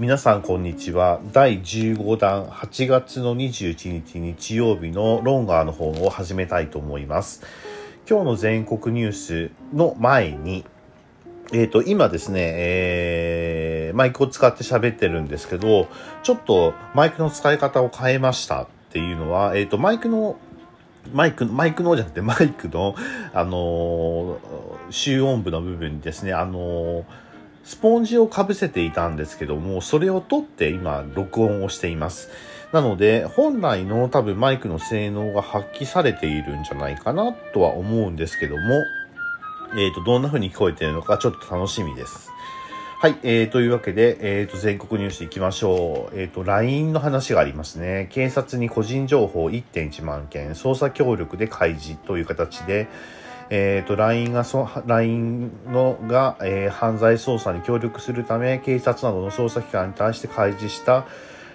皆さんこんにちは。第15弾8月の21日日曜日のロンガーの方を始めたいと思います。今日の全国ニュースの前に、えっ、と、今ですね、えー、マイクを使って喋ってるんですけど、ちょっとマイクの使い方を変えましたっていうのは、えっ、と、マイクのマイク、マイクのじゃなくて、マイクの、あのー、集音部の部分にですね、あのースポンジをかぶせていたんですけども、それを取って今、録音をしています。なので、本来の多分マイクの性能が発揮されているんじゃないかなとは思うんですけども、えっ、ー、と、どんな風に聞こえているのかちょっと楽しみです。はい、えー、というわけで、えー、と、全国ニュース行きましょう。えー、と、LINE の話がありますね。警察に個人情報1.1万件、捜査協力で開示という形で、えっ、ー、と、LINE が、そ LINE のが、えー、犯罪捜査に協力するため、警察などの捜査機関に対して開示した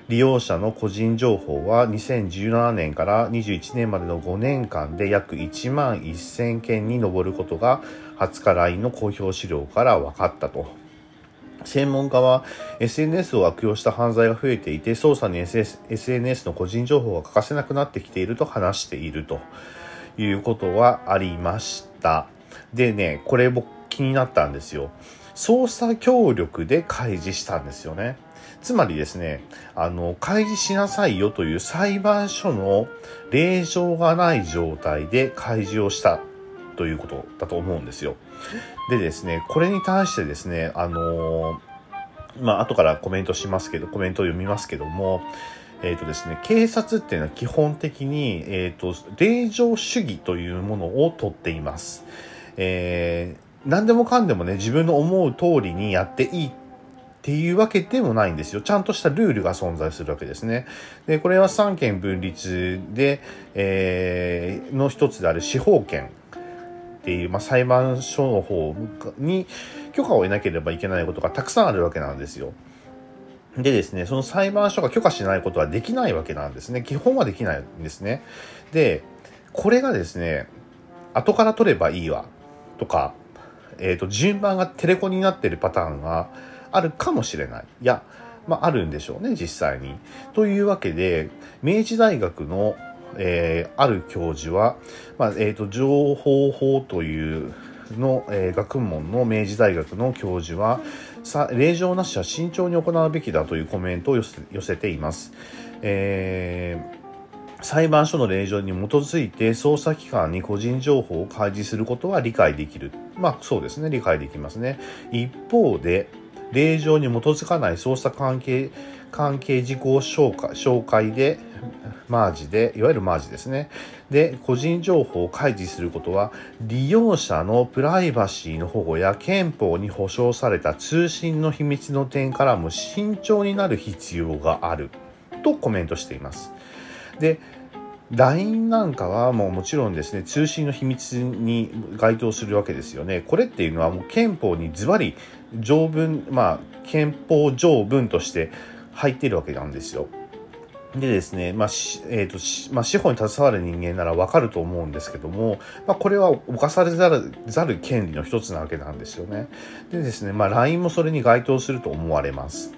利用者の個人情報は2017年から21年までの5年間で約1万1000件に上ることが20日 LINE の公表資料から分かったと。専門家は SNS を悪用した犯罪が増えていて捜査に SNS の個人情報が欠かせなくなってきていると話していると。いうことはありました。でね、これ僕気になったんですよ。捜査協力で開示したんですよね。つまりですね、あの、開示しなさいよという裁判所の令状がない状態で開示をしたということだと思うんですよ。でですね、これに対してですね、あのまあ、後からコメントしますけど、コメントを読みますけども、えっ、ー、とですね、警察っていうのは基本的に、えっ、ー、と、令状主義というものをとっています。えー、何でもかんでもね、自分の思う通りにやっていいっていうわけでもないんですよ。ちゃんとしたルールが存在するわけですね。で、これは三権分立で、えー、の一つである司法権っていう、まあ、裁判所の方に許可を得なければいけないことがたくさんあるわけなんですよ。でですね、その裁判所が許可しないことはできないわけなんですね。基本はできないんですね。で、これがですね、後から取ればいいわ、とか、えっ、ー、と、順番がテレコになってるパターンがあるかもしれない。いや、まあ、あるんでしょうね、実際に。というわけで、明治大学の、えー、ある教授は、まあ、えっ、ー、と、情報法というの、えー、学問の明治大学の教授は、さ令状なしは慎重に行うべきだというコメントを寄せ寄せています。えー、裁判所の令状に基づいて捜査機関に個人情報を開示することは理解できる。まあそうですね、理解できますね。一方で、令状に基づかない捜査関係、関係事項紹介紹介で、マージで、いわゆるマージですね。で、個人情報を開示することは、利用者のプライバシーの保護や憲法に保障された通信の秘密の点からも慎重になる必要がある、とコメントしています。で、LINE なんかはもうもちろんですね、通信の秘密に該当するわけですよね。これっていうのはもう憲法にズバリ条文、まあ、憲法条文として入っているわけなんですよ。でですね、まあ、えっ、ー、と、まあ、司法に携わる人間ならわかると思うんですけども、まあ、これは犯されざる、ざる権利の一つなわけなんですよね。でですね、まあ、LINE もそれに該当すると思われます。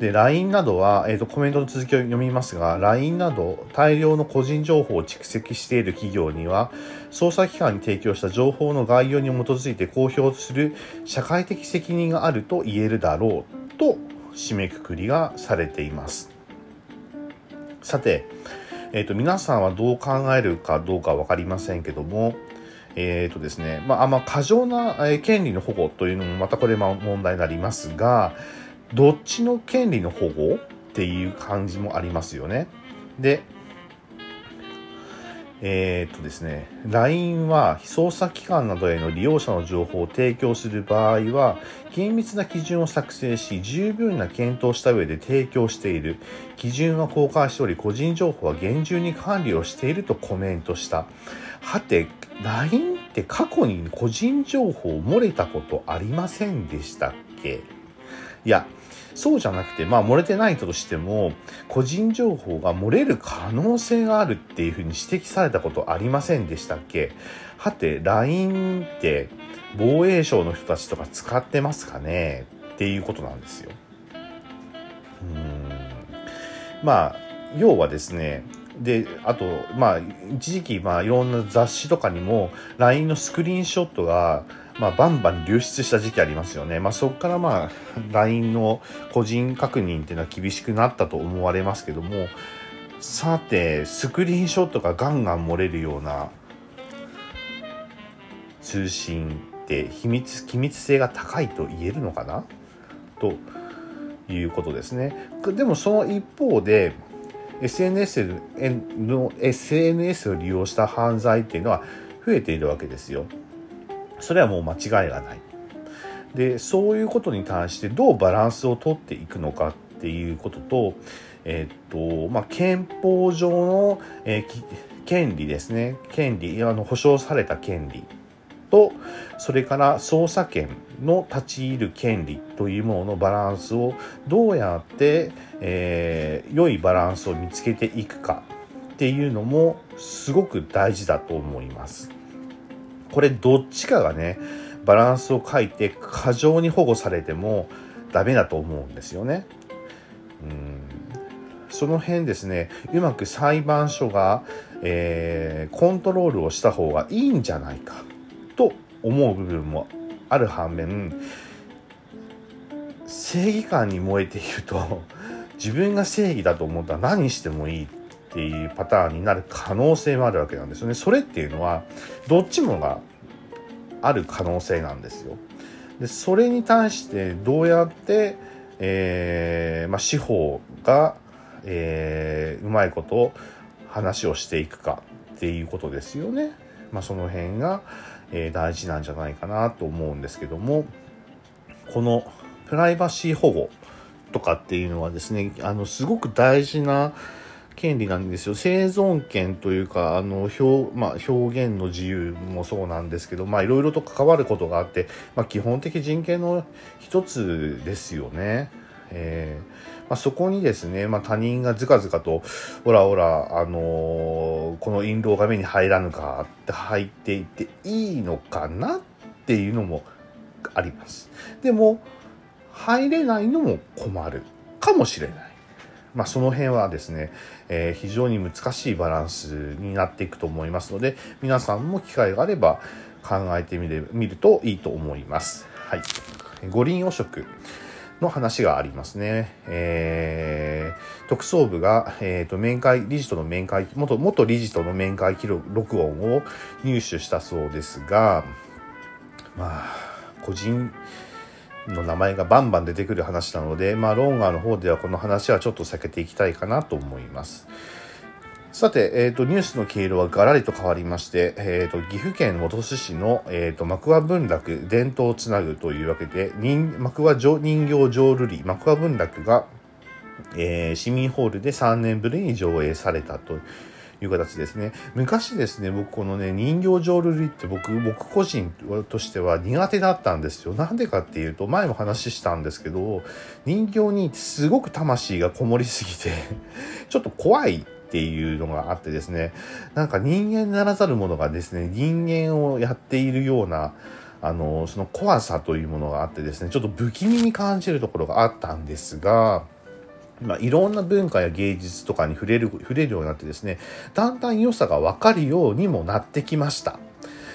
で、LINE などは、えっ、ー、と、コメントの続きを読みますが、LINE など大量の個人情報を蓄積している企業には、捜査機関に提供した情報の概要に基づいて公表する社会的責任があると言えるだろうと締めくくりがされています。さて、えっ、ー、と、皆さんはどう考えるかどうかわかりませんけども、えっ、ー、とですね、まあ、まあ、過剰な、え、権利の保護というのもまたこれも問題になりますが、どっちの権利の保護っていう感じもありますよね。で、えー、っとですね、LINE は捜査機関などへの利用者の情報を提供する場合は、厳密な基準を作成し、十分な検討した上で提供している。基準は公開しており、個人情報は厳重に管理をしているとコメントした。はて、LINE って過去に個人情報漏れたことありませんでしたっけ？いや、そうじゃなくて、まあ漏れてないとしても、個人情報が漏れる可能性があるっていうふうに指摘されたことありませんでしたっけ？はて、LINE って防衛省の人たちとか使ってますかね？っていうことなんですよ。うんまあ要はですねであとまあ一時期まあいろんな雑誌とかにも LINE のスクリーンショットがまあ、バンバン流出した時期ありますよね。まあ、そこからまあ、LINE の個人確認っていうのは厳しくなったと思われますけども、さて、スクリーンショットがガンガン漏れるような通信って秘密、機密性が高いと言えるのかな？ということですね。でもその一方で、SNS の SNS を利用した犯罪っていうのは増えているわけですよ。それはもう間違いがない。で、そういうことに対してどうバランスをとっていくのかっていうことと、えー、っと、まあ、憲法上の、えー、権利ですね。権利、あの、保障された権利と、それから捜査権の立ち入る権利というもののバランスをどうやって、えー、良いバランスを見つけていくかっていうのもすごく大事だと思います。これどっちかがね、バランスを書いて過剰に保護されてもダメだと思うんですよね。うんその辺ですね、うまく裁判所が、えー、コントロールをした方がいいんじゃないか思う部分もある反面、正義感に燃えていると、自分が正義だと思ったら何してもいいっていうパターンになる可能性もあるわけなんですよね。それっていうのはどっちもがある可能性なんですよ。でそれに対してどうやって、えー、まあ、司法が、えー、うまいこと話をしていくかっていうことですよね。まあ、その辺が、えー、大事なんじゃないかなと思うんですけどもこのプライバシー保護とかっていうのはですねあのすごく大事な権利なんですよ。生存権というか、あの、表、まあ、表現の自由もそうなんですけど、いろいろと関わることがあって、まあ、基本的人権の一つですよね。えー、まあ、そこにですね、まあ、他人がずかずかと、ほらほら、あのー、この印籠が目に入らぬかって入っていっていいのかなっていうのもあります。でも、入れないのも困るかもしれない。まあ、その辺はですね、えー、非常に難しいバランスになっていくと思いますので、皆さんも機会があれば考えてみる見るといいと思います。はい。五輪汚職の話がありますね。えー、特捜部が、えっ、ー、と、面会、理事との面会、元、元理事との面会記録、録音を入手したそうですが、まあ、個人、の名前がバンバン出てくる話なので、まあ、ロンガーの方ではこの話はちょっと避けていきたいかなと思います。さて、えっ、ー、と、ニュースの経路はガラリと変わりまして、えっ、ー、と、岐阜県本巣市の、えっ、ー、と、幕和文楽伝統をつなぐというわけで、人幕和人形浄瑠璃、幕和文楽が、えー、市民ホールで3年ぶりに上映されたという形ですね。昔ですね、僕このね、人形浄瑠璃って僕、僕個人としては苦手だったんですよ。なんでかっていうと、前も話したんですけど、人形にすごく魂がこもりすぎてちょっと怖いっていうのがあってですね、なんか人間ならざるものがですね、人間をやっているような、あの、その怖さというものがあってですね、ちょっと不気味に感じるところがあったんですが、まあ、いろんな文化や芸術とかに触れる、触れるようになってですね、だんだん良さがわかるようにもなってきました。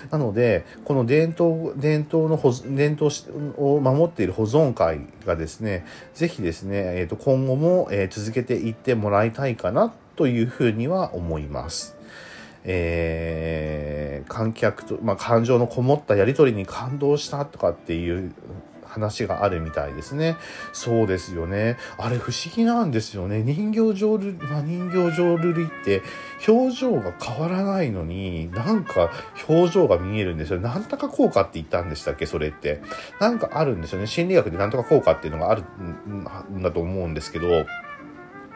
なので、この伝統、伝統の保、伝統を守っている保存会がですね、ぜひですね、えっ、ー、と、今後も、えー、続けていってもらいたいかなというふうには思います。えー、観客と、まあ、感情のこもったやりとりに感動したとかっていう話があるみたいですね。そうですよね。あれ不思議なんですよね。人形浄瑠璃、まあ、人形浄瑠璃って表情が変わらないのに、なんか表情が見えるんですよ。なんとか効果って言ったんでしたっけ？それって。なんかあるんですよね。心理学でなんとか効果っていうのがあるんだと思うんですけど、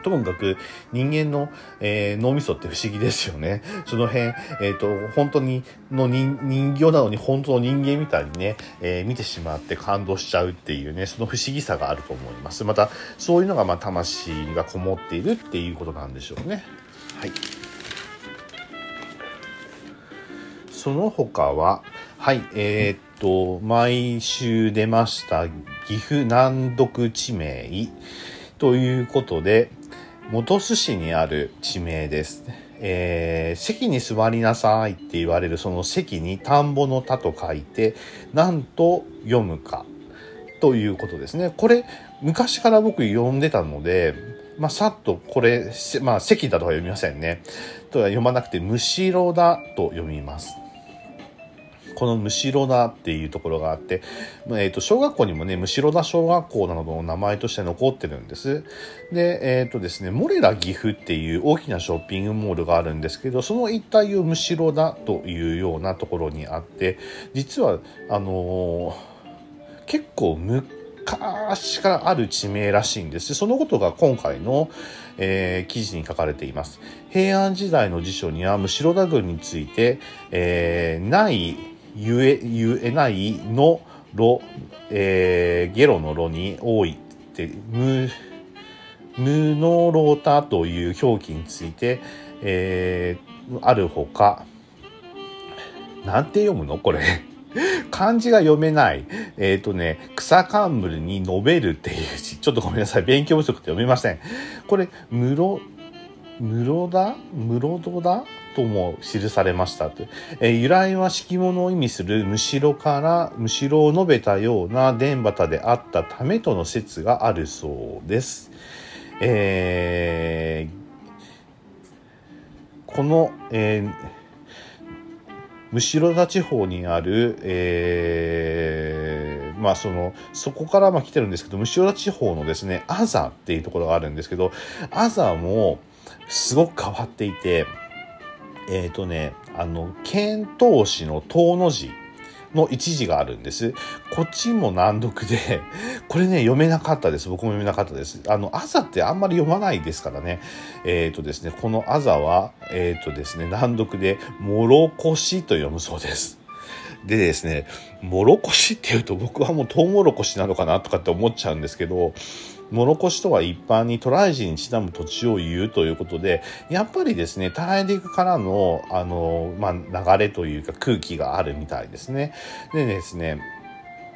ともかく人間の、えー、脳みそって不思議ですよね。その辺、えっ、ー、と、本当にの人人形なのに本当の人間みたいにね、えー、見てしまって感動しちゃうっていうね、その不思議さがあると思います。また、そういうのが、まあ、魂がこもっているっていうことなんでしょうね。はい。その他は、はい、えー、っと、毎週出ました岐阜難読地名ということで、本巣市にある地名です。えー、席に座りなさいって言われるその席に田んぼの田と書いて、なんと読むかということですね。これ、昔から僕読んでたので、まあ、さっとこれ、まあ、席だとは読みませんね。とは読まなくて、むしろだと読みます。このむしろだっていうところがあって、えっ、と、小学校にもね、むしろだ小学校などの名前として残ってるんです。で、えっ、とですね、モレラ岐阜っていう大きなショッピングモールがあるんですけど、その一帯をむしろだというようなところにあって、実は、あのー結構昔からある地名らしいんです。そのことが今回の、えー記事に書かれています。平安時代の辞書には、むしろ田郡について、えーない、ゆえ、ゆえないの、ろ、えーゲロのろに多いって、む、無能ロータという表記について、えーあるほか、なんて読むのこれ？漢字が読めない。えっ、とね、草冠に述べるっていう字。ちょっとごめんなさい。勉強不足って読めません。これ、室、室田？室戸だとも記されましたって。えー由来は敷物を意味するむしろから、むしろを述べたような伝端であったためとの説があるそうです。えーこの、えー後ろ田地方にある、えーまあその、そこからまあ来てるんですけど、後ろ田地方のですね、アザっていうところがあるんですけど、アザもすごく変わっていて、えっ、とね、あの、遣唐使の唐の字の一字があるんです。こっちも難読で、これね、読めなかったです。僕も読めなかったです。あの、アザってあんまり読まないですからね。えっ、とですね、このアザは、えっ、とですね、難読で、もろこしと読むそうです。でですね、もろこしって言うと僕はもうトウモロコシなのかなとかって思っちゃうんですけど、もろこしとは一般に渡来人にちなむ土地を言うということで、やっぱりですね、大陸からの、あの、まあ、流れというか空気があるみたいですね。でですね、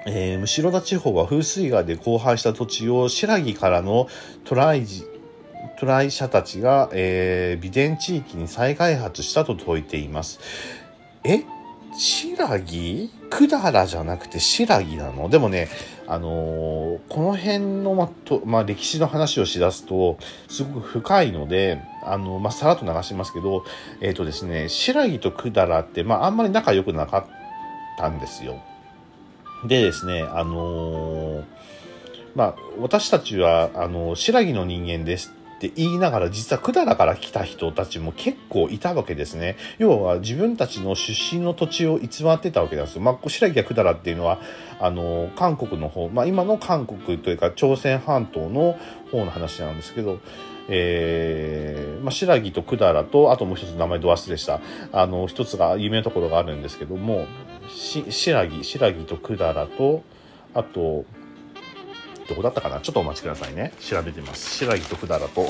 えー、むしろ田地方は風水害で荒廃した土地を白木からの渡来人渡来者たちが、えー、美伝地域に再開発したと説いています。え白木百済じゃなくて白木なの？でもね、あのーこの辺の、まとまあ、歴史の話をしだすと、すごく深いので、あの、まあ、さらっと流しますけど、えっ、とですね、白木と百済って、まあ、あんまり仲良くなかったんですよ。でですね、あのーまあ、私たちは、あの、白木の人間ですって言いながら、実は百済から来た人たちも結構いたわけですね。要は自分たちの出身の土地を偽ってたわけなんですよ。まあ、白木や百済っていうのは、あの、韓国の方、まあ、今の韓国というか朝鮮半島の方の話なんですけど、えー、まあ、白木と百済と、あともう一つ名前ど忘れした、あの、一つが有名なところがあるんですけども、し白木、白木と百済と、あと、どこだったかな？ちょっとお待ちくださいね。調べてます。白木と百済と。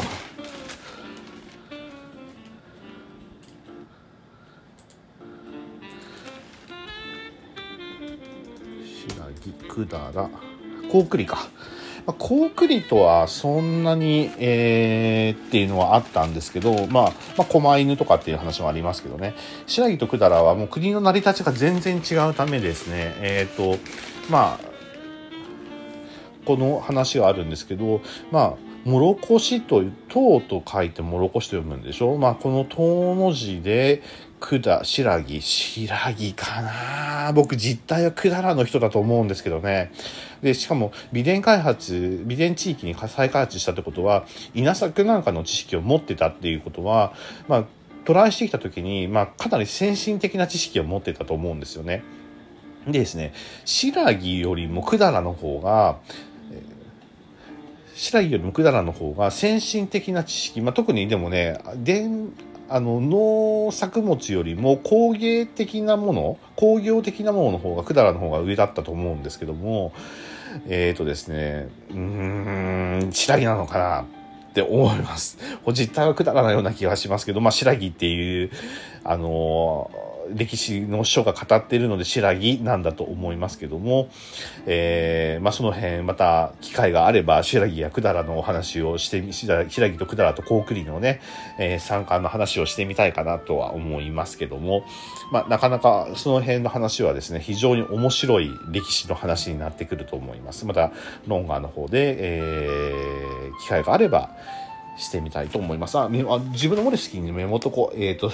白木、百済、高句麗か。まあ、高句麗とはそんなに、えー、っていうのはあったんですけど、まあ、まあ、狛犬とかっていう話もありますけどね。白木と百済はもう国の成り立ちが全然違うためですね。えっ、と、まあ、この話があるんですけど、まあ、もろこしと、唐と書いてもろこしと読むんでしょ？まあ、この唐の字で、くだ、白木、白木かな僕実態は百済の人だと思うんですけどね。で、しかも、美伝開発、美伝地域に再開発したってことは、稲作なんかの知識を持ってたっていうことは、まあ、トライしてきた時に、まあ、かなり先進的な知識を持ってたと思うんですよね。でですね、白木よりも百済の方が、白木よりも百済の方が先進的な知識、まあ、特にでもね、であの農作物よりも工芸的なもの工業的なものの方が百済の方が上だったと思うんですけどもえっ、ー、とですねうーん白木なのかなって思います。実態は百済のような気がしますけど、まあ、白木っていうあの歴史の書が語っているので白木なんだと思いますけども、えー、まあ、その辺また機会があれば白木や百済のお話をしてみ白木と百済と高句麗のね、えー、参観の話をしてみたいかなとは思いますけども、まあ、なかなかその辺の話はですね非常に面白い歴史の話になってくると思いますまたロンガーの方で、えー、機会があればしてみたいと思います。あ、自分のモレスキーにメモとこう、えっ、ー、と、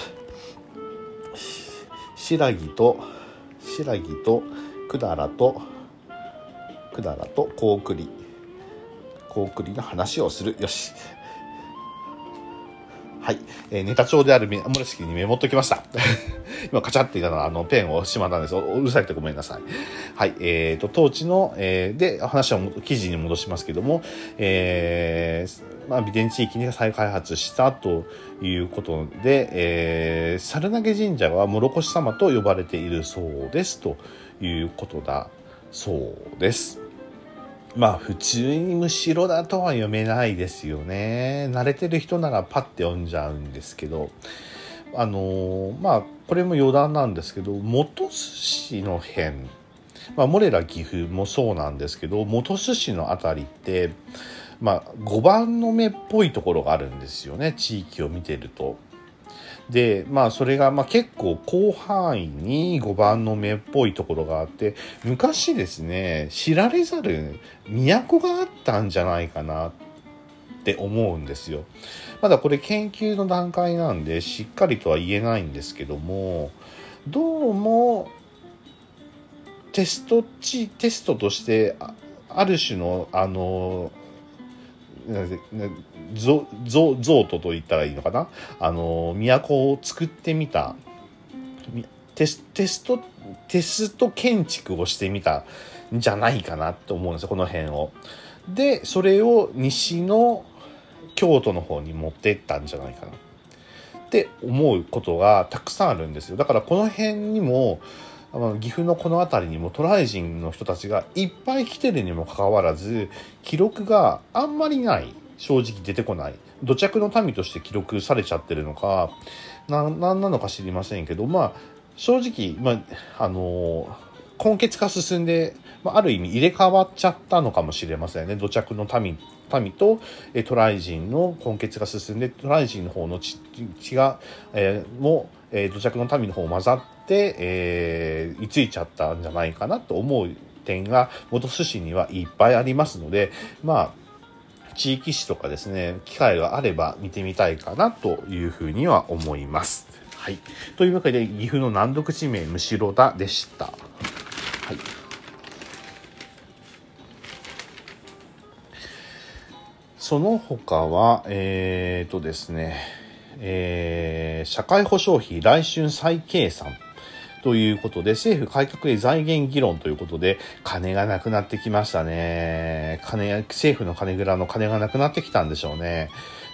白木と、白木と、百済と、百済と高句麗。高句麗の話をする。よし。はい。えー、ネタ帳であるモレスキーにメモっときました。今、カチャって言ったのは、あの、ペンをしまったんです。うるさいってごめんなさい。はい。え、ー、と、当地の、えー、で、話は記事に戻しますけども、えー、まあ、美伝地域に再開発したということで、えー、猿投神社は諸越様と呼ばれているそうですということだそうです。まあ普通にむしろだとは読めないですよね。慣れてる人ならパッて読んじゃうんですけど、あのー、まあこれも余談なんですけど、元寿司の辺、まあモレラ岐阜もそうなんですけど、元寿司の辺りって、まあ5番の目っぽいところがあるんですよね、地域を見てると。でまあそれがまあ結構広範囲に5番の目っぽいところがあって昔ですね知られざる都があったんじゃないかなって思うんですよ。まだこれ研究の段階なんでしっかりとは言えないんですけどもどうもテスト値テストとしてある種のあのゾゾゾートと言ったらいいのかな？あの都を作ってみた。テステストテスト建築をしてみたんじゃないかなと思うんですよこの辺を。でそれを西の京都の方に持ってったんじゃないかな。って思うことがたくさんあるんですよ。だからこの辺にも岐阜のこの辺りにも渡来人の人たちがいっぱい来てるにもかかわらず記録があんまりない正直出てこない。土着の民として記録されちゃってるのか何なのか知りませんけどまあ正直、まあ、あの根血が進んで、まあ、ある意味入れ替わっちゃったのかもしれませんね。土着の民民と渡来人の根血が進んで渡来人の方の血血が、えー、も、えー、土着の民の方を混ざって、えー、居ついちゃったんじゃないかなと思う点が元寿司にはいっぱいありますのでまあ地域史とかですね、機会があれば見てみたいかなというふうには思います。はい。というわけで、岐阜の難読地名、むしろだでした。はい。その他は、えー、とですね、えー、社会保障費来春再計算ということで、政府改革へ財源議論ということで、金がなくなってきましたね。金、政府の金蔵の金がなくなってきたんでしょうね。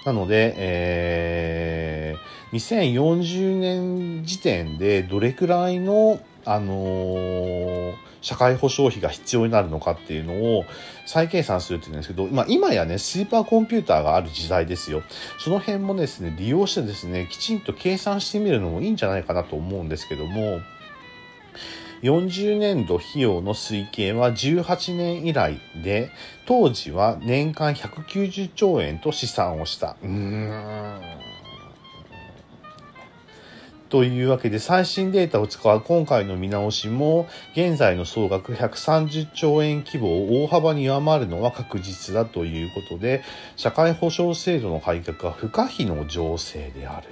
なので、えー、2040年時点でどれくらいの、あのー、社会保障費が必要になるのかっていうのを再計算するっていうんですけど、まあ、今やね、スーパーコンピューターがある時代ですよ。その辺もですね、利用してですね、きちんと計算してみるのもいいんじゃないかなと思うんですけども、40年度費用の推計は18年以来で、当時は年間190兆円と試算をした。うーん。というわけで最新データを使う今回の見直しも現在の総額130兆円規模を大幅に上回るのは確実だということで社会保障制度の改革は不可避の情勢である。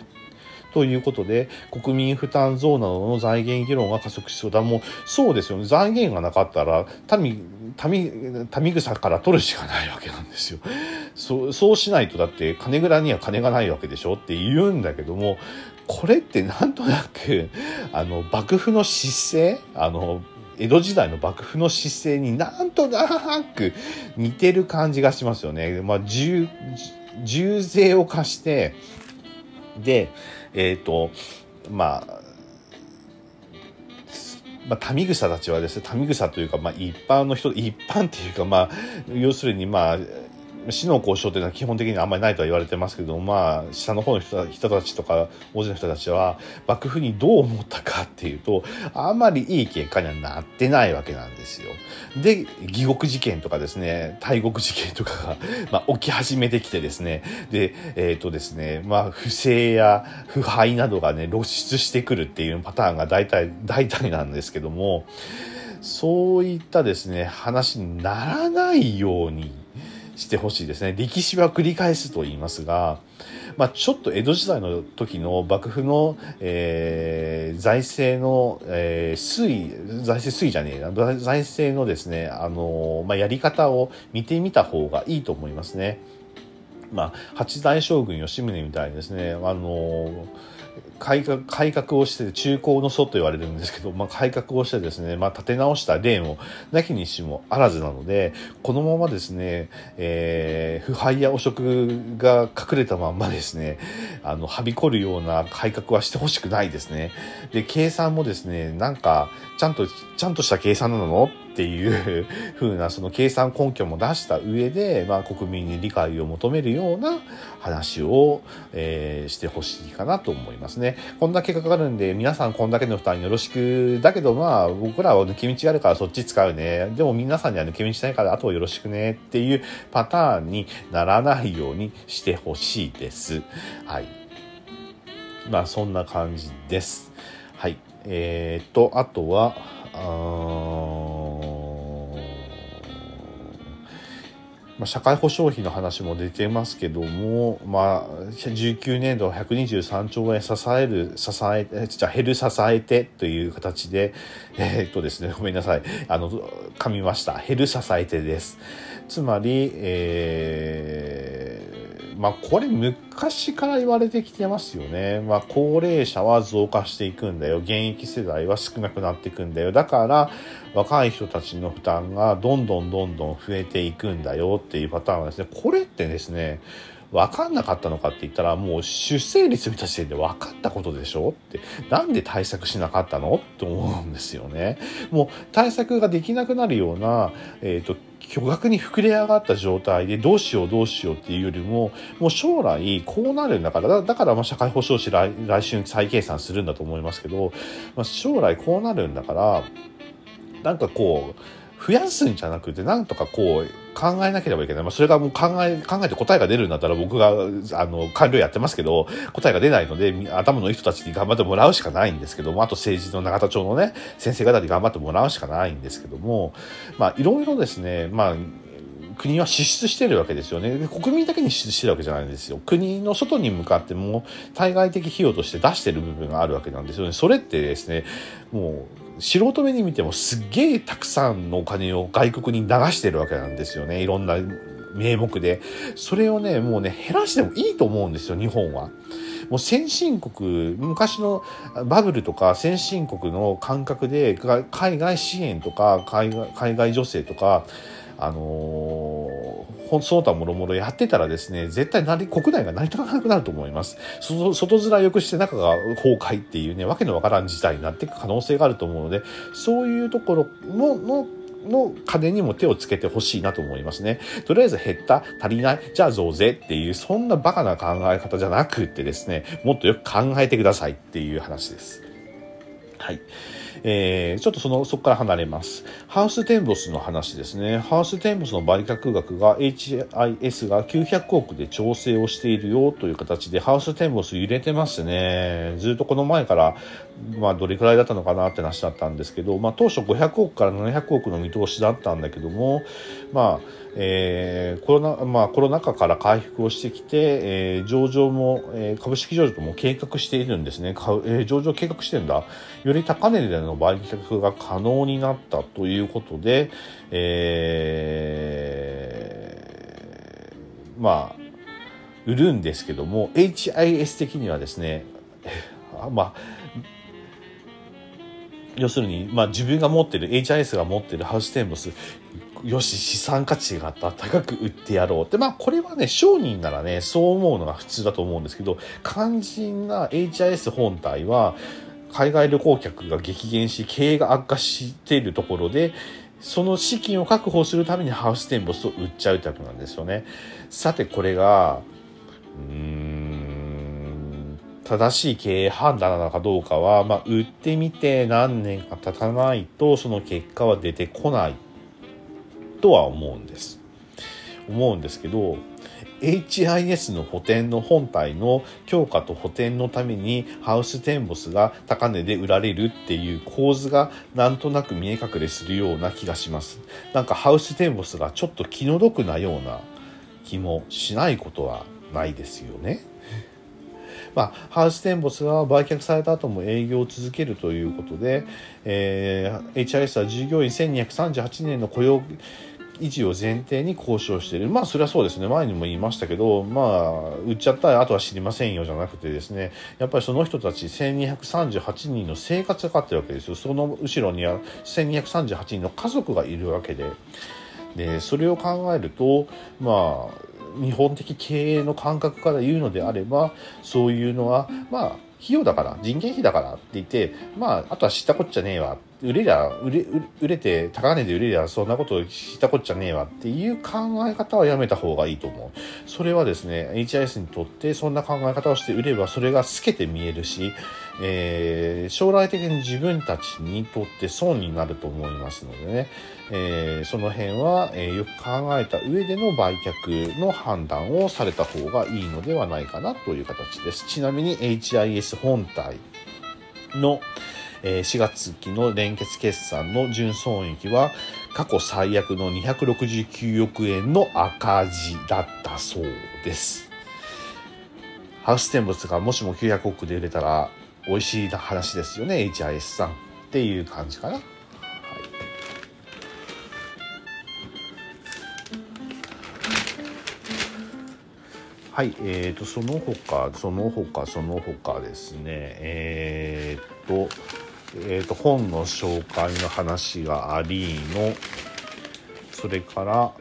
ということで、国民負担増などの財源議論が加速しそうだ。もう、そうですよね。財源がなかったら、民、民、民草から取るしかないわけなんですよ。そう、そうしないと、だって、金蔵には金がないわけでしょって言うんだけども、これってなんとなく、あの、幕府の姿勢あの、江戸時代の幕府の姿勢になんとなく似てる感じがしますよね。まあ、重、重税を課して、で、えっ、ー、と、まあ、まあ、民草たちはですね、民草というか、まあ、一般の人、一般っていうか、まあ、要するに、まあ、死の交渉というのは基本的にはあんまりないとは言われてますけど、まあ、下の方の人人たちとか、大勢の人たちは、幕府にどう思ったかっていうと、あんまりいい結果にはなってないわけなんですよ。で、義国事件とかですね、大国事件とかが、まあ、起き始めてきてですね、で、えっ、ー、とですね、まあ、不正や腐敗などがね、露出してくるっていうパターンが大体、大体なんですけども、そういったですね、話にならないようにしてほしいですね。歴史は繰り返すと言いますが、まあ、ちょっと江戸時代の時の幕府の、えー、財政の、えー、推移、財政推移じゃねえな、財政のですね、あのまあ、やり方を見てみた方がいいと思いますね。まあ、八代将軍吉宗みたいにですね、あの改革改革をして中高の祖と言われるんですけど、まあ、改革をしてですね、まあ、立て直した例もなきにしもあらずなのでこのままですね、えー、腐敗や汚職が隠れたまんまですねあのはびこるような改革はしてほしくないですね。で計算もですねなんかちゃんとちゃんとした計算なの？っていう風なその計算根拠も出した上で、まあ、国民に理解を求めるような話を、えー、してほしいかなと思いますね。こんだけかかるんで、皆さんこんだけの負担よろしく。だけどまあ、僕らは抜け道があるからそっち使うね。でも皆さんには抜け道ないからあとはよろしくねっていうパターンにならないようにしてほしいです。はい。まあ、そんな感じです。はい。えー、と、あとは、まあ、社会保障費の話も出てますけども、まあ、19年度123兆円支える、支え、じゃ減る支えてという形で、えー、っとですね、ごめんなさい。あの、噛みました。減る支えてです。つまり、えーまあ、これ昔から言われてきてますよね。まあ、高齢者は増加していくんだよ。現役世代は少なくなっていくんだよ。だから、若い人たちの負担がどんどんどんどん増えていくんだよっていうパターンはですね、これってですね、分かんなかったのかって言ったら、もう出生率見た時点で分かったことでしょって、なんで対策しなかったのって思うんですよね。もう対策ができなくなるような、えっ、ー、と、巨額に膨れ上がった状態でどうしようどうしようっていうよりも、もう将来こうなるんだから、だからまあ社会保障士来来週再計算するんだと思いますけど、まあ、将来こうなるんだから、なんかこう、増やすんじゃなくて、なんとかこう、考えなければいけない。まあ、それがもう考え、考えて答えが出るんだったら僕が、あの、官僚やってますけど、答えが出ないので、頭のいい人たちに頑張ってもらうしかないんですけども、あと政治の永田町のね、先生方に頑張ってもらうしかないんですけども、まあ、いろいろですね、まあ、国は支出してるわけですよね。国民だけに支出してるわけじゃないんですよ。国の外に向かっても対外的費用として出してる部分があるわけなんですよね。それってですね、もう素人目に見てもすっげえたくさんのお金を外国に流してるわけなんですよね。いろんな名目で。それをね、もうね、減らしてもいいと思うんですよ、日本は。もう先進国、昔のバブルとか先進国の感覚で海外支援とか海外海外女性とかあのー、その他もろもろやってたらですね、絶対なり、国内が成り立たなくなると思います。外面良くして中が崩壊っていうね、わけのわからん事態になっていく可能性があると思うので、そういうところの、の、の金にも手をつけてほしいなと思いますね。とりあえず減った、足りない、じゃあ増税っていう、そんなバカな考え方じゃなくってですね、もっとよく考えてくださいっていう話です。はい。えー、ちょっとその、そこから離れます。ハウステンボスの話ですね。ハウステンボスの売却額が HIS が900億で調整をしているよという形で、ハウステンボス揺れてますね。ずっとこの前から、まあ、どれくらいだったのかなって話だったんですけど、まあ、当初500億から700億の見通しだったんだけども、まあ、えー、コロナ、まあ、コロナ禍から回復をしてきて、えー、上場も、えー、株式上場も計画しているんですね。えー、上場計画してんだ。より高値での売却が可能になったということで、えー、まあ、売るんですけども、HIS 的にはですね、まあ、要するに、まあ、自分が持ってる HIS が持ってるハウステンボスよし資産価値があった高く売ってやろうってまあこれはね商人ならねそう思うのが普通だと思うんですけど肝心な HIS 本体は海外旅行客が激減し経営が悪化しているところでその資金を確保するためにハウステンボスを売っちゃうってわけなんですよね。さてこれがうーん正しい経営判断なのかどうかは、まあ、売ってみて何年か経たないとその結果は出てこないとは思うんです。思うんですけど HIS の補填の本体の強化と補填のためにハウステンボスが高値で売られるっていう構図がなんとなく見え隠れするような気がします。なんかハウステンボスがちょっと気の毒なような気もしないことはないですよね。まあ、ハウステンボスは売却された後も営業を続けるということで、えー、HIS は従業員1238年の雇用維持を前提に交渉している。まあそれはそうですね。前にも言いましたけどまあ売っちゃったらあとは知りませんよじゃなくてですね。やっぱりその人たち1238人の生活がかかってるわけですよ。その後ろには1238人の家族がいるわけで。でそれを考えるとまあ日本的経営の感覚から言うのであればそういうのはまあ費用だから人件費だからって言ってまああとは知ったこっちゃねえわ売れりゃ売れ売れて高値で売れりゃそんなこと知ったこっちゃねえわっていう考え方はやめた方がいいと思う。それはですね HIS にとってそんな考え方をして売ればそれが透けて見えるし、えー、将来的に自分たちにとって損になると思いますのでね、えー、その辺は、えー、よく考えた上での売却の判断をされた方がいいのではないかなという形です。ちなみに HIS 本体の4月期の連結決算の純損益は過去最悪の269億円の赤字だったそうです。ハウステンボスがもしも900億で売れたら美味しいな話ですよね、HIS さんっていう感じかな。はい、えーと、その他、その他、その他ですね、えーと、えーと、本の紹介の話がありのそれから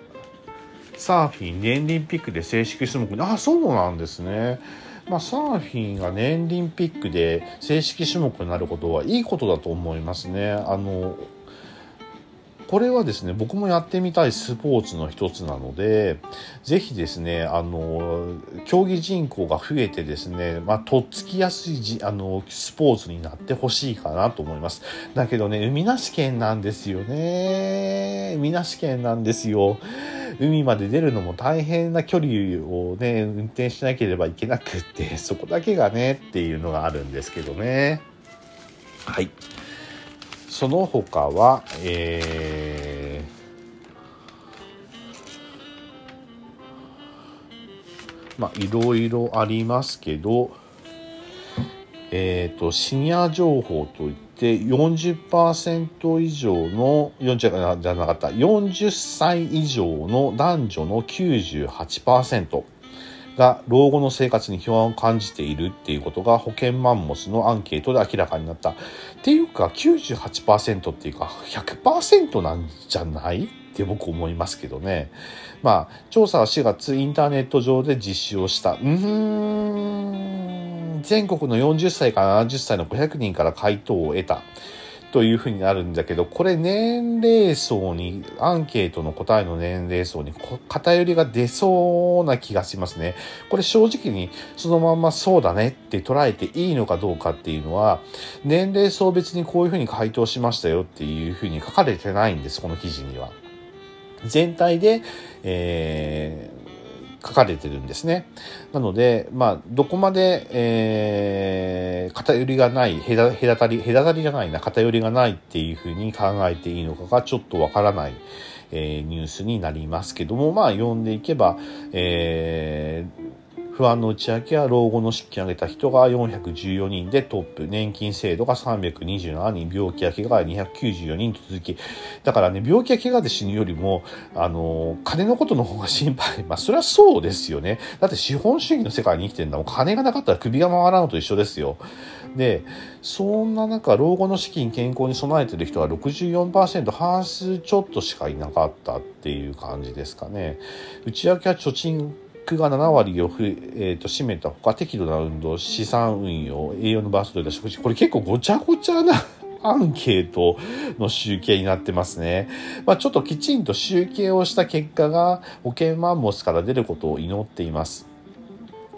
サーフィン年輪ピックで正式種目あそうなんですねまあ、サーフィンが年輪ピックで正式種目になることはいいことだと思いますね。あのこれはですね、僕もやってみたいスポーツの一つなので、ぜひですね、あの、競技人口が増えてですね、まあ、とっつきやすいじ、あの、スポーツになってほしいかなと思います。だけどね、海なし県なんですよね。海なし県なんですよ。海まで出るのも大変な距離をね、運転しなければいけなくって、そこだけがね、っていうのがあるんですけどね。はい。その他は、えー、まあ、いろいろありますけど、えっ、ー、と、シニア情報といって40%以上の、40じゃなかった、40歳以上の男女の98%。が老後の生活に不安を感じているっていうことが保険マンモスのアンケートで明らかになった。っていうか98%っていうか100%なんじゃない？って僕思いますけどね。まあ、調査は4月インターネット上で実施をした。うーん、全国の40歳から70歳の500人から回答を得た。というふうになるんだけど、これ年齢層に、アンケートの答えの年齢層に偏りが出そうな気がしますね。これ正直にそのまんまそうだねって捉えていいのかどうかっていうのは、年齢層別にこういうふうに回答しましたよっていうふうに書かれてないんです、この記事には。全体で、えー書かれてるんですね。なので、まあ、どこまで、えー、偏りがない、隔たり、隔たりじゃないな、偏りがないっていうふうに考えていいのかがちょっとわからない、えー、ニュースになりますけども、まあ、読んでいけば、えー、不安の内訳や老後の出金を挙げた人が414人でトップ、年金制度が327人、病気や怪我が294人と続き、だからね、病気や怪我で死ぬよりも、あの、金のことの方が心配。まあ、それはそうですよね。だって資本主義の世界に生きてるんだもん。金がなかったら首が回らんのと一緒ですよ。で、そんな中、老後の資金、健康に備えてる人は64%、半数ちょっとしかいなかったっていう感じですかね。内訳は貯金クが7割をふ、えーと、占めたほか適度な運動資産運用栄養のバーストで食事これ結構ごちゃごちゃな アンケートの集計になってますね。まあ、ちょっときちんと集計をした結果が保険マンモスから出ることを祈っています。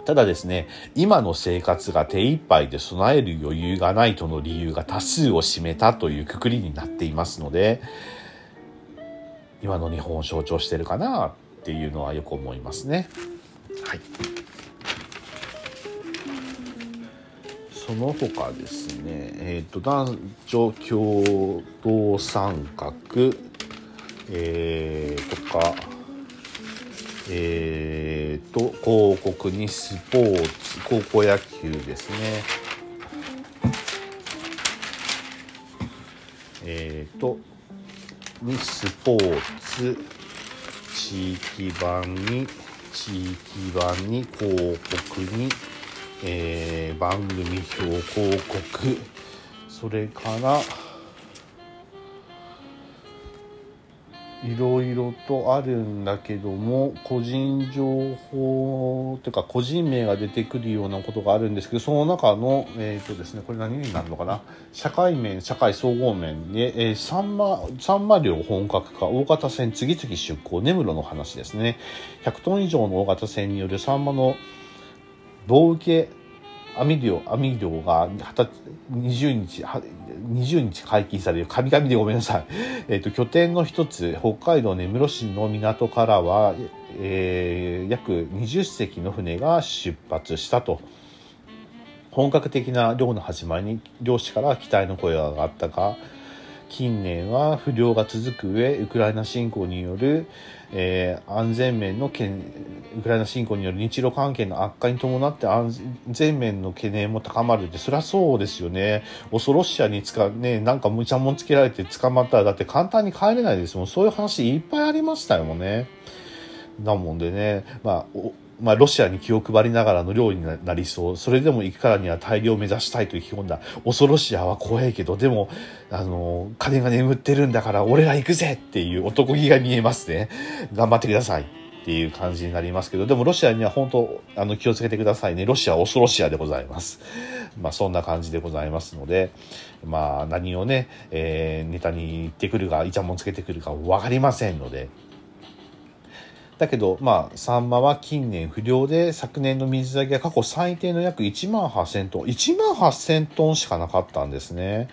ただですね、今の生活が手一杯で備える余裕がないとの理由が多数を占めたというくくりになっていますので、今の日本を象徴してるかなっていうのはよく思いますね。はい。その他ですね、えっ、ー、と、男女共同参画、えー、とか、えー、と広告にスポーツ高校野球ですねえー、とにスポーツ地域版に地域版に広告に、えー、番組表広告。それからいろいろとあるんだけども個人情報というか個人名が出てくるようなことがあるんですけどその中のえっ、ー、とですねこれ何になるのかな？社会面社会総合面で、えー、サンマサンマ漁本格化大型船次々出港根室の話ですね。100トン以上の大型船によるサンマの棒受け網漁、網漁が20日、20日解禁される、神々でごめんなさい。えっ、ー、と、拠点の一つ、北海道根室市の港からは、えー、約20隻の船が出発したと。本格的な漁の始まりに漁師から期待の声が上がったが、近年は不良が続く上、ウクライナ侵攻による、えー、安全面の懸ウクライナ侵攻による日露関係の悪化に伴って安全面の懸念も高まる。ってそりゃそうですよね。恐ろしさに使うねなんかむちゃもんつけられて捕まったらだって簡単に帰れないですもん。そういう話いっぱいありましたよね。だもんでね。まあまあ、ロシアに気を配りながらの漁になりそう。それでも行くからには大量を目指したいと意気込んだ。恐ろしやは怖いけど、でも、あの、金が眠ってるんだから俺ら行くぜっていう男気が見えますね。頑張ってください。っていう感じになりますけど、でもロシアには本当、あの、気をつけてくださいね。ロシアは恐ろしやでございます。まあ、そんな感じでございますので、まあ、何をね、えー、ネタに言ってくるか、イチャモンつけてくるか分かりませんので、だけど、まあ、サンマは近年不良で、昨年の水揚げは過去最低の約1万8000トン。1万8000トンしかなかったんですね。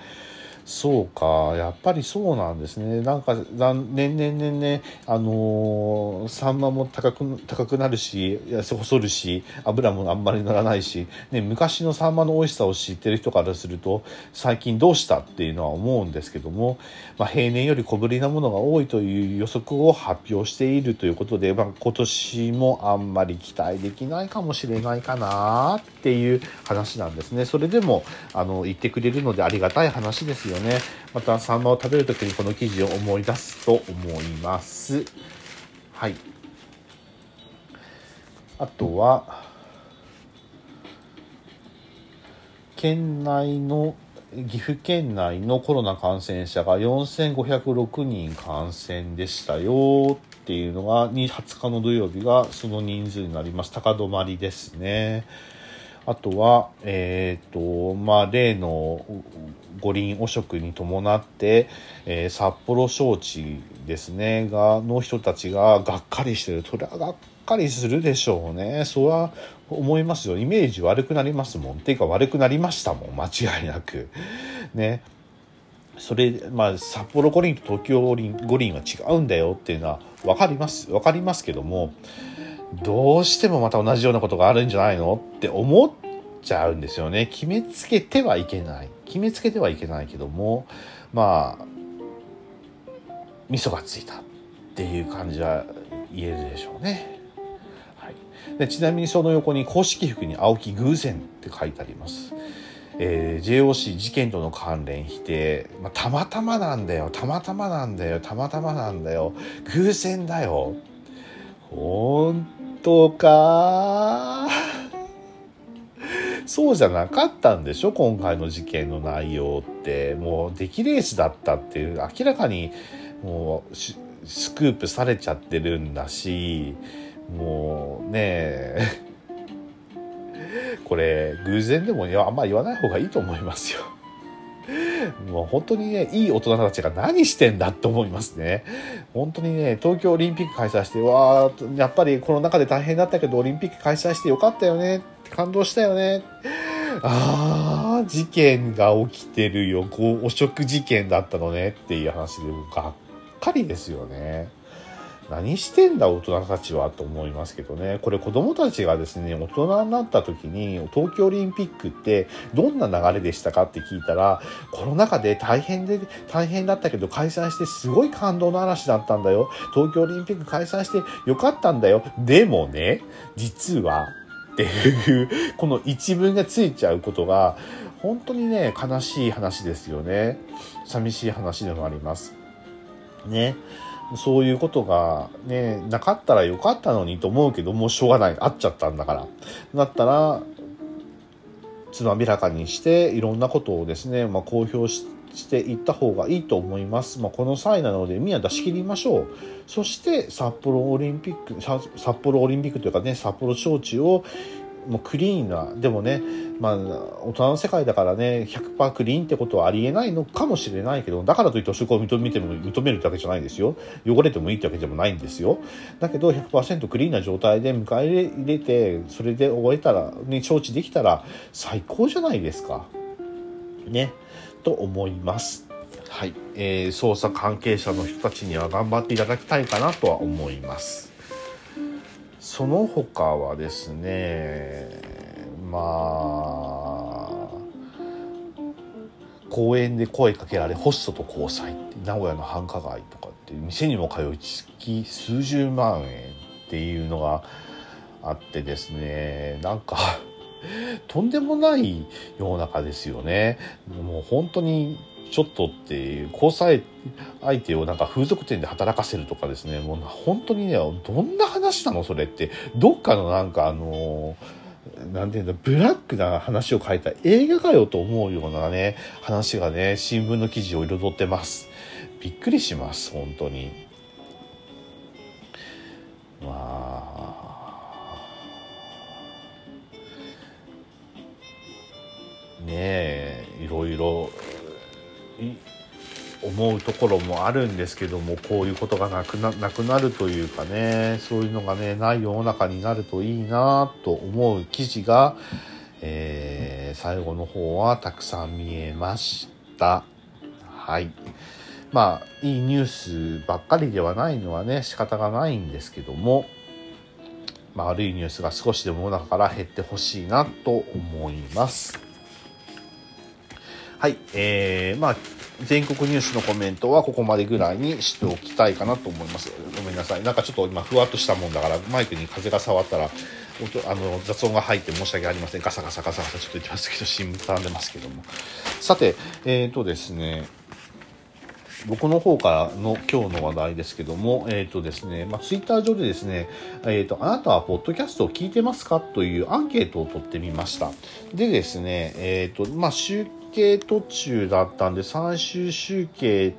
そうか、やっぱりそうなんですね。なんか、年々年々、あのー、サンマも高く、高くなるし、細るし、油もあんまり乗らないし、ね、昔のサンマの美味しさを知ってる人からすると、最近どうしたっていうのは思うんですけども、まあ、平年より小ぶりなものが多いという予測を発表しているということで、まあ、今年もあんまり期待できないかもしれないかなっていう話なんですね。それでも、あの、言ってくれるのでありがたい話ですよよね。また、サンマを食べるときにこの記事を思い出すと思います。はい。あとは、県内の岐阜県内のコロナ感染者が4506人感染でしたよっていうのが20日の土曜日がその人数になります高止まりですねあとはえっ、ー、とまあ例の五輪汚職に伴って、えー、札幌招致ですねがの人たちががっかりしてる。それはがっかりするでしょうね。それは思いますよ。イメージ悪くなりますもん。ていうか悪くなりましたもん。間違いなく。ね。それまあ札幌五輪と東京五輪五輪は違うんだよっていうのは分かります。分かりますけどもどうしてもまた同じようなことがあるんじゃないのって思っちゃうんですよね。決めつけてはいけない。決めつけてはいけないけどもまあ味噌がついたっていう感じは言えるでしょうね。はい、でちなみにその横に公式服に青木偶然って書いてあります。えー、JOC 事件との関連否定、まあ、たまたまなんだよ。たまたまなんだよ。たまたまなんだよ。偶然だよ。本当か？そうじゃなかったんでしょ？今回の事件の内容って。もう出来レースだったっていう明らかにもうスクープされちゃってるんだしもうねえ。これ偶然でもあんま言わない方がいいと思いますよ。もう本当にね、いい大人たちが何してんだって思いますね。本当にね、東京オリンピック開催して、わー、やっぱりコロナ禍で大変だったけど、オリンピック開催してよかったよね。感動したよね。ああ、事件が起きてるよ。こう、汚職事件だったのねっていう話で、がっかりですよね。何してんだ大人たちはと思いますけどね。これ子供たちがですね、大人になった時に東京オリンピックってどんな流れでしたかって聞いたら、コロナ禍で大変で、大変だったけど開催してすごい感動の嵐だったんだよ。東京オリンピック開催してよかったんだよ。でもね、実はっていう、この一文がついちゃうことが、本当にね、悲しい話ですよね。寂しい話でもあります。ね。そういうことがね、なかったらよかったのにと思うけど、もうしょうがない。あっちゃったんだから。だったら、つまびらかにして、いろんなことをですね、まあ、公表していった方がいいと思います。まあ、この際なので、みんな出し切りましょう。そして、札幌オリンピック、札幌オリンピックというかね、札幌招致をもうクリーンな、でもね、まあ、大人の世界だからね、100%クリーンってことはありえないのかもしれないけど、だからといって汚職を認めても認めるってわけじゃないですよ。汚れてもいいってわけでもないんですよ。だけど100%クリーンな状態で迎え入れて、それで終えたら、ね、承知できたら最高じゃないですか。ね。と思います。はい。えー、捜査関係者の人たちには頑張っていただきたいかなとは思います。その他はですねまあ公園で声かけられホストと交際って名古屋の繁華街とかって店にも通い月数十万円っていうのがあってですねなんかとんでもない世の中ですよね。もう本当にちょっとっていう交際相手をなんか風俗店で働かせるとかですね。もう本当にねどんな話なのそれって。どっかのなんかあのなんていうんだブラックな話を書いた映画かよと思うようなね話がね新聞の記事を彩ってます。びっくりします本当に。まあ。ねえいろいろ思うところもあるんですけどもこういうことがなくななくなるというかねそういうのがねない世の中になるといいなと思う記事が、えー、最後の方はたくさん見えました。はいまあいいニュースばっかりではないのはね仕方がないんですけども、まあ、悪いニュースが少しでも世の中から減ってほしいなと思います。はい、えー、まあ全国ニュースのコメントはここまでぐらいにしておきたいかなと思います。ごめんなさい。なんかちょっと今ふわっとしたもんだから、マイクに風が触ったら、音あの雑音が入って申し訳ありません。ガサガサガサガサちょっと言ってますけど、新聞絡んでますけども。さて、えっ、ー、とですね、僕の方からの今日の話題ですけども、えっ、ー、とですね、まあ、ツイッター上でですね、えっ、ー、と、あなたはポッドキャストを聞いてますかというアンケートを取ってみました。でですね、えっ、ー、と、まあ、計途中だったんで、最終集計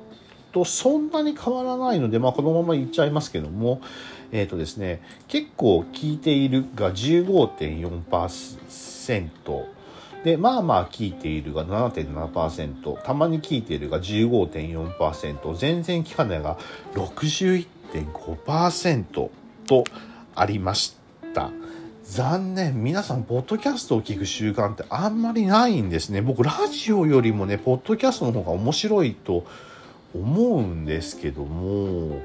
とそんなに変わらないので、まあ、このまま言っちゃいますけども、え、ー、とですね、結構聞いているが15.4%、で、まあまあ聞いているが7.7%、たまに聞いているが15.4%、全然聞かないが61.5%とありました。残念。皆さん、ポッドキャストを聞く習慣ってあんまりないんですね。僕、ラジオよりもね、ポッドキャストの方が面白いと思うんですけども、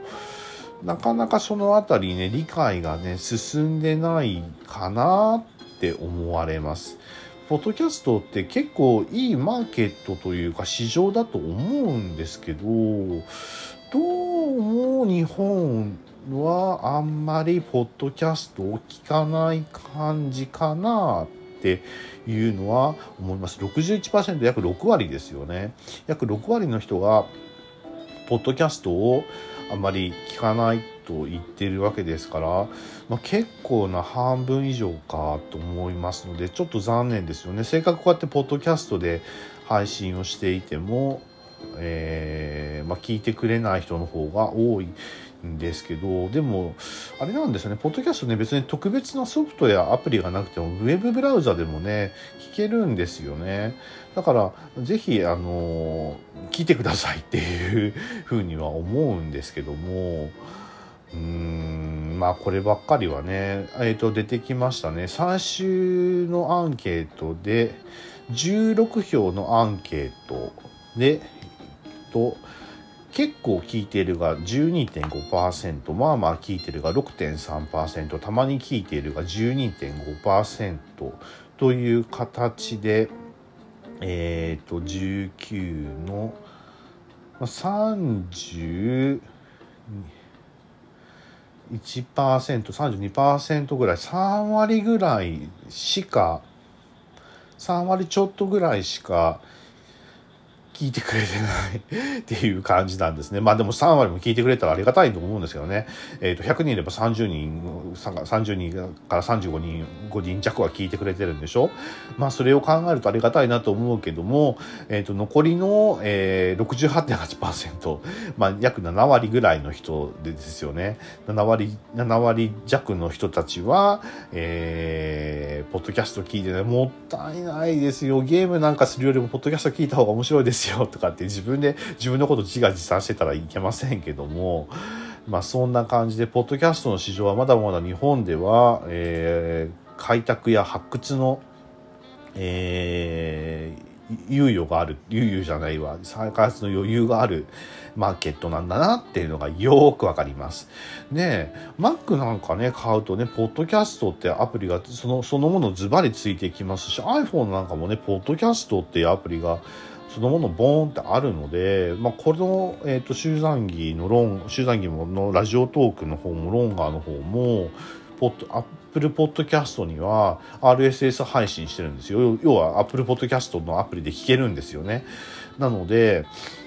なかなかそのあたりね、理解がね、進んでないかなって思われます。ポッドキャストって結構いいマーケットというか市場だと思うんですけど、どうも日本はあんまりポッドキャストを聞かない感じかなっていうのは思います。61%約6割ですよね。約6割の人がポッドキャストをあんまり聞かないと言ってるわけですから、まあ、結構な半分以上かと思いますのでちょっと残念ですよね。せっかくこうやってポッドキャストで配信をしていても、えー、まあ、聞いてくれない人の方が多いんですけどでもあれなんですよね。ポッドキャストね別に特別なソフトやアプリがなくてもウェブブラウザでもね聞けるんですよね。だからぜひあの聞いてくださいっていうふうには思うんですけどもうーんまあこればっかりはねえっ、ー、と出てきましたね。3週のアンケートで16票のアンケートでと結構効いているが12.5%まあまあ効いてるが6.3%たまに効いているが12.5%という形でえっ、ー、と19の30 1%32% ぐらい3割ぐらいしか3割ちょっとぐらいしか聞いてくれてないっていう感じなんですね。まあでも3割も聞いてくれたらありがたいと思うんですけどね。えっ、ー、と、100人いれば30人、30人から35人、5人弱は聞いてくれてるんでしょまあそれを考えるとありがたいなと思うけども、えっ、ー、と、残りの、えー、68.8%、まあ約7割ぐらいの人でですよね。7割、7割弱の人たちは、えー、ポッドキャスト聞いてね、もったいないですよ。ゲームなんかするよりもポッドキャスト聞いた方が面白いですよとかって自分で自分のこと自画自賛してたらいけませんけども、まあそんな感じで、ポッドキャストの市場はまだまだ日本では、えー、開拓や発掘の、えー、猶予がある、猶予じゃないわ再、開発の余裕があるマーケットなんだなっていうのがよくわかります。で、Mac なんかね、買うとね、ポッドキャストってアプリがそのそのものズバリついてきますし、iPhone なんかもね、ポッドキャストっていうアプリがそのものボーンってあるので、まあ、この、えっ、ー、と、集団儀のローン、集団儀のラジオトークの方も、ロンガーの方も、ポッ、アップルポッドキャストには RSS 配信してるんですよ。要は、アップルポッドキャストのアプリで聞けるんですよね。なので、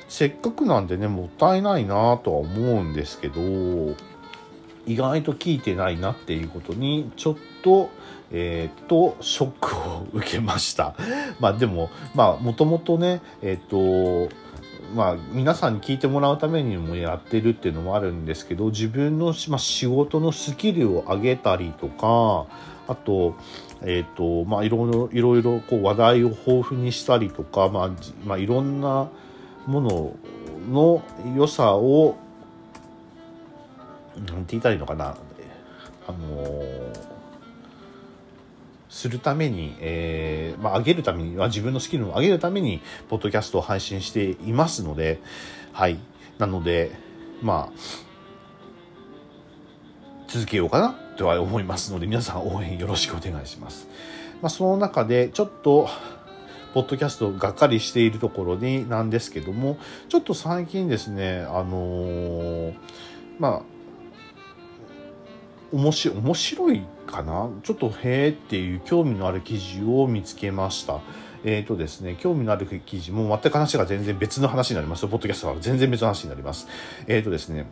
せっかくなんでね、もったいないなとは思うんですけど、意外と聞いてないなっていうことに、ちょっと、えー、と、ショックを受けました。まあでも、まあもともとね、えっ、と、まあ皆さんに聞いてもらうためにもやってるっていうのもあるんですけど、自分の、まあ、仕事のスキルを上げたりとか、あと、えっ、ー、と、まあいろいろ、いろいろこう話題を豊富にしたりとか、まあ、まあいろんなものの良さを、なんて言ったらいいのかな、あのーするために、えー、まあ、上げるために、自分のスキルを上げるために、ポッドキャストを配信していますので、はい。なので、まあ、続けようかなとは思いますので、皆さん応援よろしくお願いします。まあ、その中で、ちょっと、ポッドキャストがっかりしているところになんですけども、ちょっと最近ですね、あのー、まあ、面白面白いかな？ちょっとへえっていう興味のある記事を見つけました。えっ、ー、とですね、興味のある記事も全く話が全然別の話になります。ポッドキャストは全然別の話になります。えっ、ー、とですね、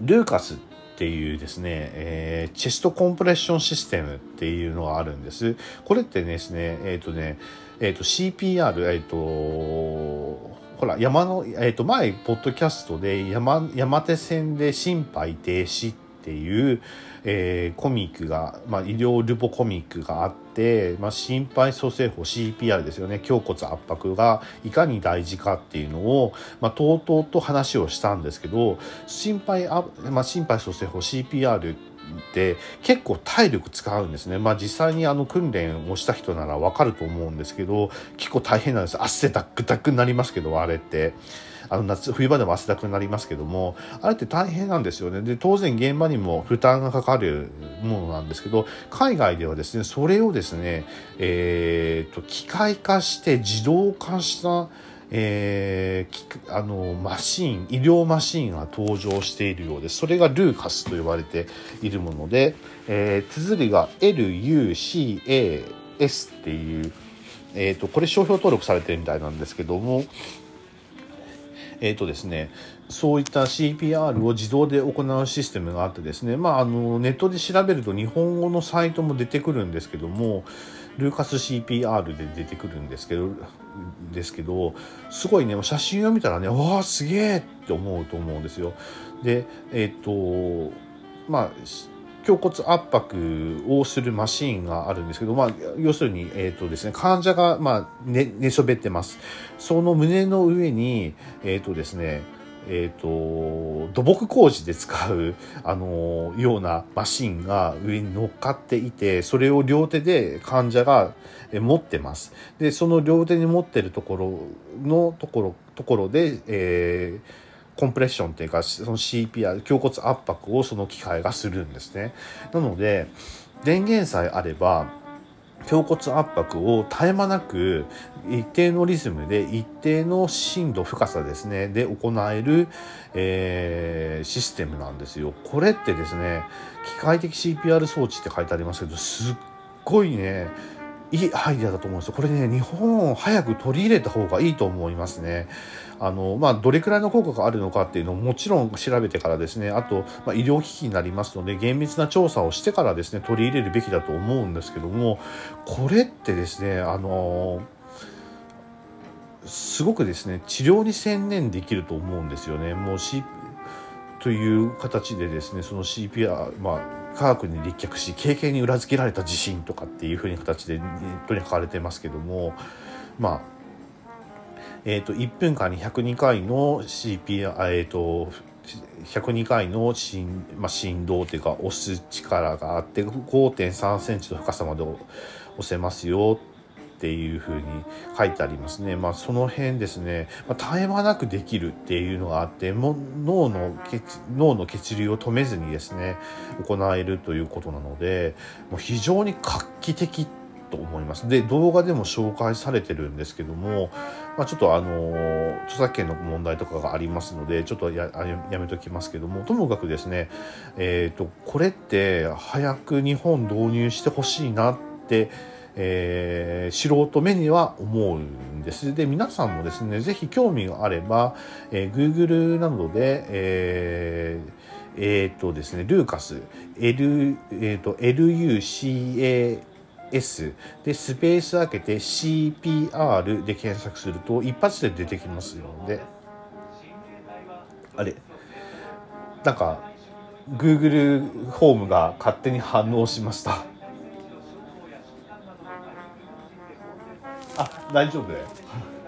ルーカスっていうですね、えー、チェストコンプレッションシステムっていうのがあるんです。これってですね、えっ、ー、とね、えっ、ー、と CPR、えっ、と、ほら、山の、えっ、と、前、ポッドキャストで山、山手線で心肺停止っていう、えー、コミックが、まあ、医療ルポコミックがあって、まあ、心肺蘇生法 CPR ですよね胸骨圧迫がいかに大事かっていうのを、まあ、とうとうと話をしたんですけど心肺、まあ、心肺蘇生法 CPR って結構体力使うんですね。まあ実際にあの訓練をした人ならわかると思うんですけど、結構大変なんです。汗ダックダックになりますけど、あれって。あの夏、冬場でも汗だくになりますけども、あれって大変なんですよね。で、当然現場にも負担がかかるものなんですけど、海外ではですね、それをですね、えー、と、機械化して自動化した、えー、あのマシン医療マシンが登場しているようですそれがルーカスと呼ばれているもので、えー、綴りが LUCAS っていう、えーとこれ商標登録されてるみたいなんですけども、えっ、ー、とですね、そういった CPR を自動で行うシステムがあってですね、まあ、あの、ネットで調べると日本語のサイトも出てくるんですけども、ルーカス CPR で出てくるんですけど、ですけど、すごいね、写真を見たらね、わあ、すげえって思うと思うんですよ。でえっ、とまあ胸骨圧迫をするマシーンがあるんですけど、まあ、要するに、えっ、ー、とですね、患者が、まあ、寝、寝そべってます。その胸の上に、えっ、ー、とですね、えっ、ー、と、土木工事で使う、あの、ようなマシンが上に乗っかっていて、それを両手で患者が持ってます。で、その両手に持ってるところのところ、ところで、えー、コンプレッションっていうか、その CPR、胸骨圧迫をその機械がするんですね。なので、電源さえあれば、胸骨圧迫を絶え間なく一定のリズムで一定の深度深さですねで行える、えー、システムなんですよこれってですね機械的 CPR 装置って書いてありますけどすっごいねいいアイデアだと思うんですよ。これね、日本を早く取り入れた方がいいと思いますね。あの、まあ、どれくらいの効果があるのかっていうのをもちろん調べてからですね、あと、まあ、医療機器になりますので、厳密な調査をしてからですね、取り入れるべきだと思うんですけども、これってですね、あのすごくですね、治療に専念できると思うんですよね。もう C、という形でですね、その CPR、まあ、科学に立脚し経験に裏付けられた自信とかっていうふうに形でネットに書かれてますけどもまあえーと、1分間に102回の CP、えーと、102回の振,、まあ、振動というか押す力があって5.3センチの深さまで押せますよっていうふうに書いてありますね。まあ、その辺ですね、まあ、絶え間なくできるっていうのがあって、も脳の血、脳の血流を止めずにですね、行えるということなので、もう非常に画期的と思います。で、動画でも紹介されてるんですけども、まあ、ちょっとあの、著作権の問題とかがありますので、ちょっとやめときますけども、ともかくですね、えっ、ー、と、これって早く日本導入してほしいなって、えー、素人目には思うんです。で、皆さんもですね、ぜひ興味があれば、えー、Google などで、えー、えー、っとですね、ルーカス、L、えー、っと、LUCAS で、スペース開けて CPR で検索すると一発で出てきますので、あれ、なんか、Google ホームが勝手に反応しました。大丈夫？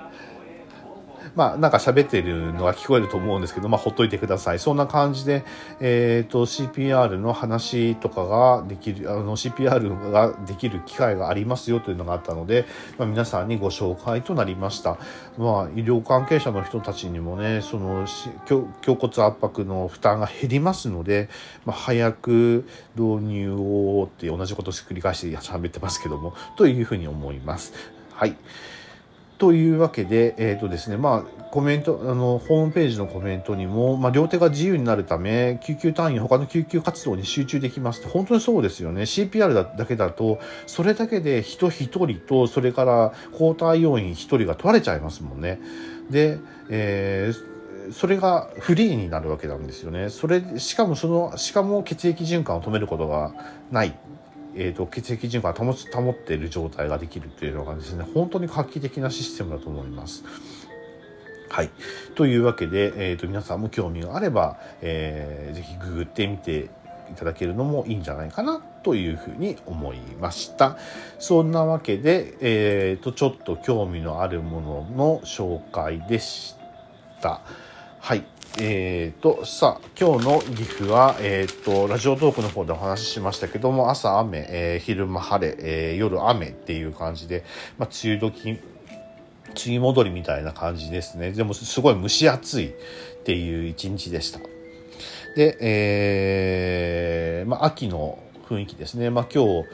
まあ、なんか喋ってるのが聞こえると思うんですけど、まあ、ほっといてください。そんな感じで、えっ、ー、と、CPR の話とかができる、あの、CPR ができる機会がありますよというのがあったので、まあ、皆さんにご紹介となりました。まあ、医療関係者の人たちにもね、その、胸骨圧迫の負担が減りますので、まあ、早く導入をって同じことを繰り返して喋ってますけども、というふうに思います。はい。というわけで、えっ、ー、とですね、まあ、コメント、あの、ホームページのコメントにも、まあ、両手が自由になるため、救急隊員、他の救急活動に集中できます本当にそうですよね。CPR だだけだと、それだけで人一人と、それから交代要員一人が取られちゃいますもんね。で、えー、それがフリーになるわけなんですよね。それ、しかもその、しかも血液循環を止めることがないえーと、血液循環を保つ保っている状態ができるというのがですね本当に画期的なシステムだと思います。はい。というわけで、えーと、皆さんも興味があれば、えー、ぜひググってみていただけるのもいいんじゃないかなというふうに思いました。そんなわけで、えーとちょっと興味のあるものの紹介でした。はい。えっ、ー、と、さあ、今日の岐阜は、えっ、ー、と、ラジオトークの方でお話ししましたけども、朝雨、えー、昼間晴れ、え夜雨っていう感じで、まあ、梅雨時、梅雨戻りみたいな感じですね。でも、すごい蒸し暑いっていう一日でした。で、えー、まあ、秋の雰囲気ですね。まあ、今日、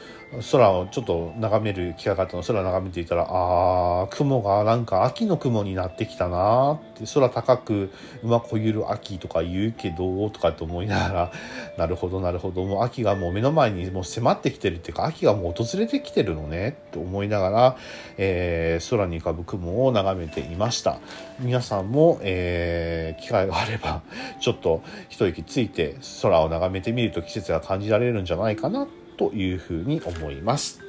空をちょっと眺める機会があったの。空を眺めていたらああ雲がなんか秋の雲になってきたなって。空高く馬こゆる秋とか言うけどとかって思いながら。なるほどなるほど。もう秋がもう目の前にもう迫ってきてるっていうか秋がもう訪れてきてるのねと思いながら、えー、空に浮かぶ雲を眺めていました。皆さんも、えー、機会があればちょっと一息ついて空を眺めてみると季節が感じられるんじゃないかなというふうに思います。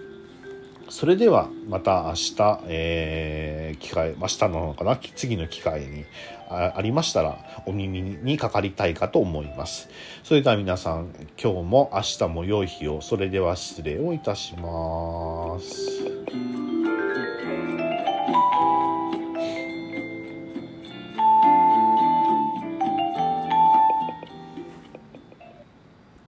それではまた明日、えー、機会、明日なのかな？次の機会にありましたらお耳にかかりたいかと思います。それでは皆さん、今日も明日も良い日を。それでは失礼をいたします。